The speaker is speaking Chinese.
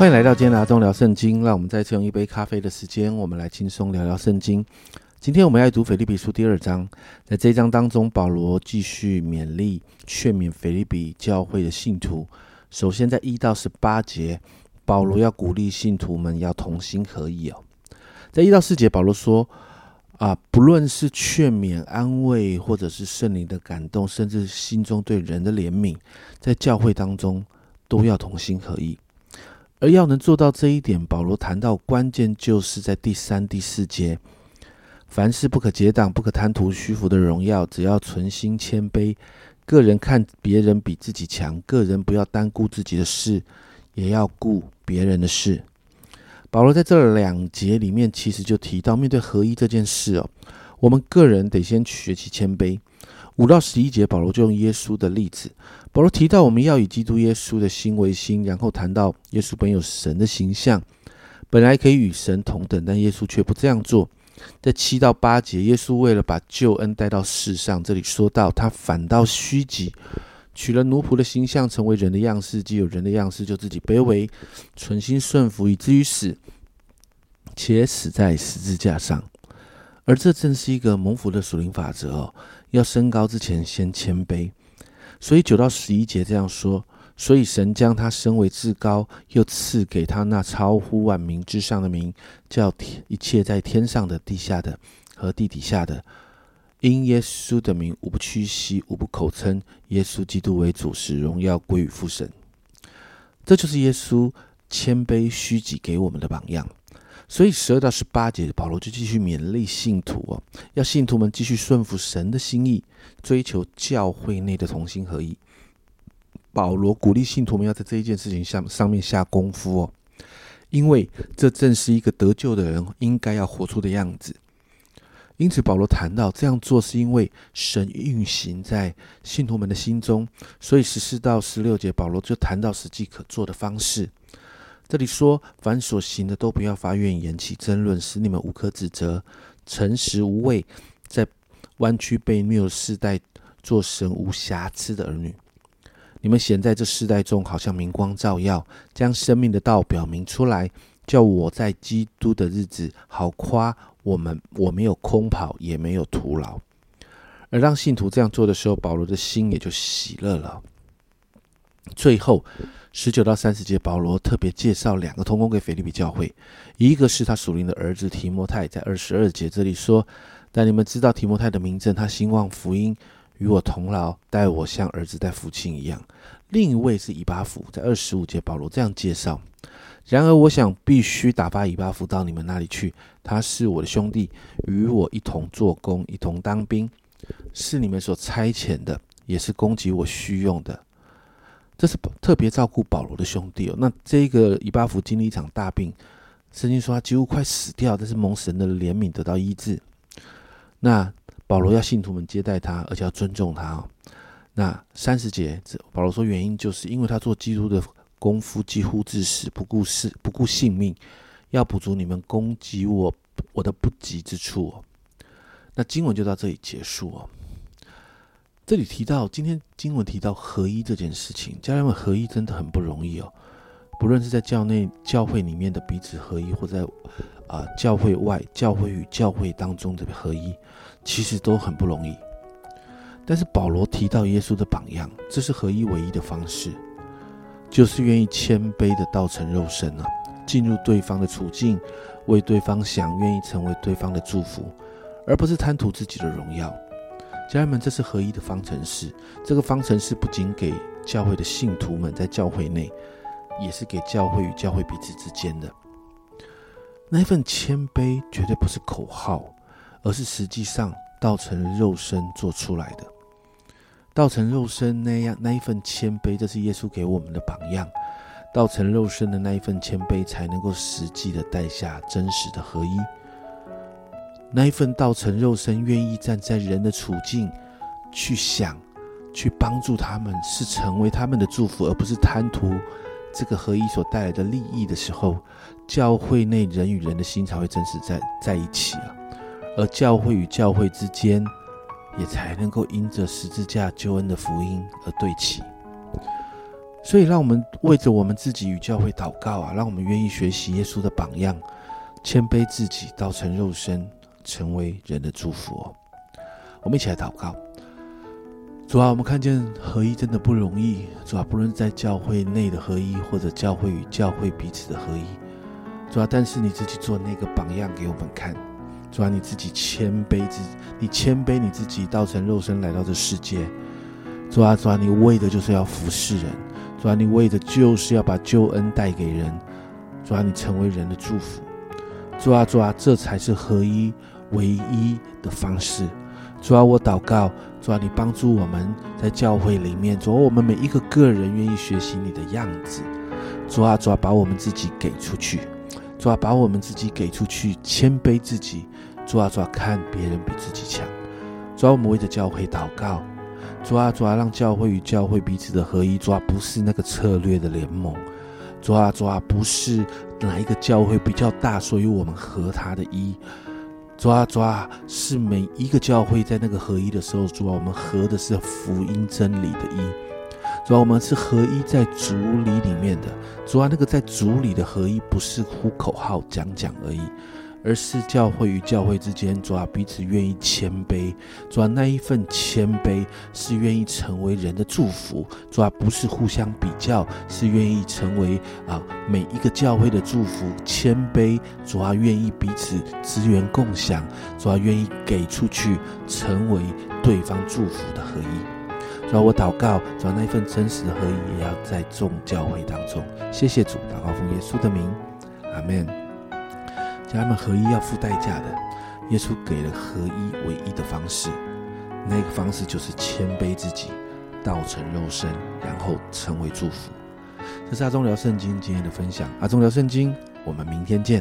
欢迎来到今天的阿东聊圣经。让我们再次用一杯咖啡的时间，我们来轻松聊聊圣经。今天我们要读腓立比书第二章，在这一章当中，保罗继续勉励、劝勉腓立比教会的信徒。首先，在一到十八节，保罗要鼓励信徒们要同心合意哦。在一到四节，保罗说：“啊，不论是劝勉、安慰，或者是圣灵的感动，甚至心中对人的怜悯，在教会当中都要同心合意。”而要能做到这一点，保罗谈到关键就是在第三、第四节：凡事不可结党，不可贪图虚浮的荣耀，只要存心谦卑。个人看别人比自己强，个人不要单顾自己的事，也要顾别人的事。保罗在这两节里面，其实就提到面对合一这件事哦，我们个人得先学习谦卑。五到十一节，保罗就用耶稣的例子。保罗提到，我们要以基督耶稣的心为心，然后谈到耶稣本有神的形象，本来可以与神同等，但耶稣却不这样做。在七到八节，耶稣为了把救恩带到世上，这里说到他反倒虚己，取了奴仆的形象，成为人的样式，既有人的样式，就自己卑微，存心顺服，以至于死，且死在十字架上。而这正是一个蒙福的属灵法则哦。要升高之前，先谦卑。所以九到十一节这样说：所以神将他升为至高，又赐给他那超乎万民之上的名，叫天一切在天上的、地下的和地底下的，因耶稣的名，无不屈膝，无不口称耶稣基督为主，使荣耀归于父神。这就是耶稣谦卑虚己给我们的榜样。所以十二到十八节，保罗就继续勉励信徒哦，要信徒们继续顺服神的心意，追求教会内的同心合一。保罗鼓励信徒们要在这一件事情上上面下功夫哦，因为这正是一个得救的人应该要活出的样子。因此，保罗谈到这样做是因为神运行在信徒们的心中，所以十四到十六节，保罗就谈到实际可做的方式。这里说，凡所行的都不要发怨言，起争论，使你们无可指责，诚实无畏，在弯曲被谬世代，做神无瑕疵的儿女。你们显在这世代中，好像明光照耀，将生命的道表明出来，叫我在基督的日子好夸我们，我没有空跑，也没有徒劳。而让信徒这样做的时候，保罗的心也就喜乐了。最后。十九到三十节，保罗特别介绍两个同工给腓利比教会，一个是他属灵的儿子提摩太，在二十二节这里说：“但你们知道提摩太的名证，他兴旺福音，与我同劳，待我像儿子待父亲一样。”另一位是以巴弗，在二十五节，保罗这样介绍：“然而我想必须打发以巴弗到你们那里去，他是我的兄弟，与我一同做工，一同当兵，是你们所差遣的，也是供给我需用的。”这是特别照顾保罗的兄弟哦。那这个以巴弗经历一场大病，圣经说他几乎快死掉，但是蒙神的怜悯得到医治。那保罗要信徒们接待他，而且要尊重他哦。那三十节，保罗说原因就是因为他做基督的功夫几乎致死，不顾事不顾性命，要补足你们攻击我我的不及之处哦。那经文就到这里结束哦。这里提到，今天经文提到合一这件事情，家人们合一真的很不容易哦。不论是在教内、教会里面的彼此合一，或在啊教会外、教会与教会当中的合一，其实都很不容易。但是保罗提到耶稣的榜样，这是合一唯一的方式，就是愿意谦卑的道成肉身啊，进入对方的处境，为对方想，愿意成为对方的祝福，而不是贪图自己的荣耀。家人们，这是合一的方程式。这个方程式不仅给教会的信徒们在教会内，也是给教会与教会彼此之间的。那一份谦卑绝对不是口号，而是实际上道成肉身做出来的。道成肉身那样那一份谦卑，这是耶稣给我们的榜样。道成肉身的那一份谦卑，才能够实际的带下真实的合一。那一份道成肉身，愿意站在人的处境去想、去帮助他们，是成为他们的祝福，而不是贪图这个合一所带来的利益的时候，教会内人与人的心才会真实在在一起啊，而教会与教会之间也才能够因着十字架救恩的福音而对齐。所以，让我们为着我们自己与教会祷告啊！让我们愿意学习耶稣的榜样，谦卑自己，道成肉身，成为人的祝福哦。我们一起来祷告。主啊，我们看见合一真的不容易。主啊，不论在教会内的合一，或者教会与教会彼此的合一，主啊，但是你自己做那个榜样给我们看。主啊，你自己谦卑自，你谦卑你自己，道成肉身来到这世界。主啊，主啊，你为的就是要服侍人。主啊，你为的就是要把救恩带给人。主啊，你成为人的祝福。主啊，主啊，这才是合一唯一的方式。主啊，我祷告，主啊，你帮助我们在教会里面，主啊，我们每一个个人愿意学习你的样子。主啊，主啊，把我们自己给出去。主啊，把我们自己给出去，谦卑自己。主啊，主啊，看别人比自己强。主啊，我们为着教会祷告。主啊，主啊，让教会与教会彼此的合一。主啊，不是那个策略的联盟。主啊，主啊，不是哪一个教会比较大，所以我们合他的一。抓抓，是每一个教会在那个合一的时候，主啊，我们合的是福音真理的一。主要，我们是合一在主里里面的。主要，那个在主里的合一，不是呼口号讲讲而已。而是教会与教会之间，主啊，彼此愿意谦卑，主啊，那一份谦卑是愿意成为人的祝福，主啊，不是互相比较，是愿意成为啊每一个教会的祝福。谦卑，主啊，愿意彼此资源共享，主啊，愿意给出去，成为对方祝福的合一。主啊，我祷告，主啊，那一份真实的合一也要在众教会当中。谢谢主，祷告奉耶稣的名，阿门。家人们合一要付代价的，耶稣给了合一唯一的方式，那个方式就是谦卑自己，道成肉身，然后成为祝福。这是阿忠聊圣经今天的分享，阿忠聊圣经，我们明天见。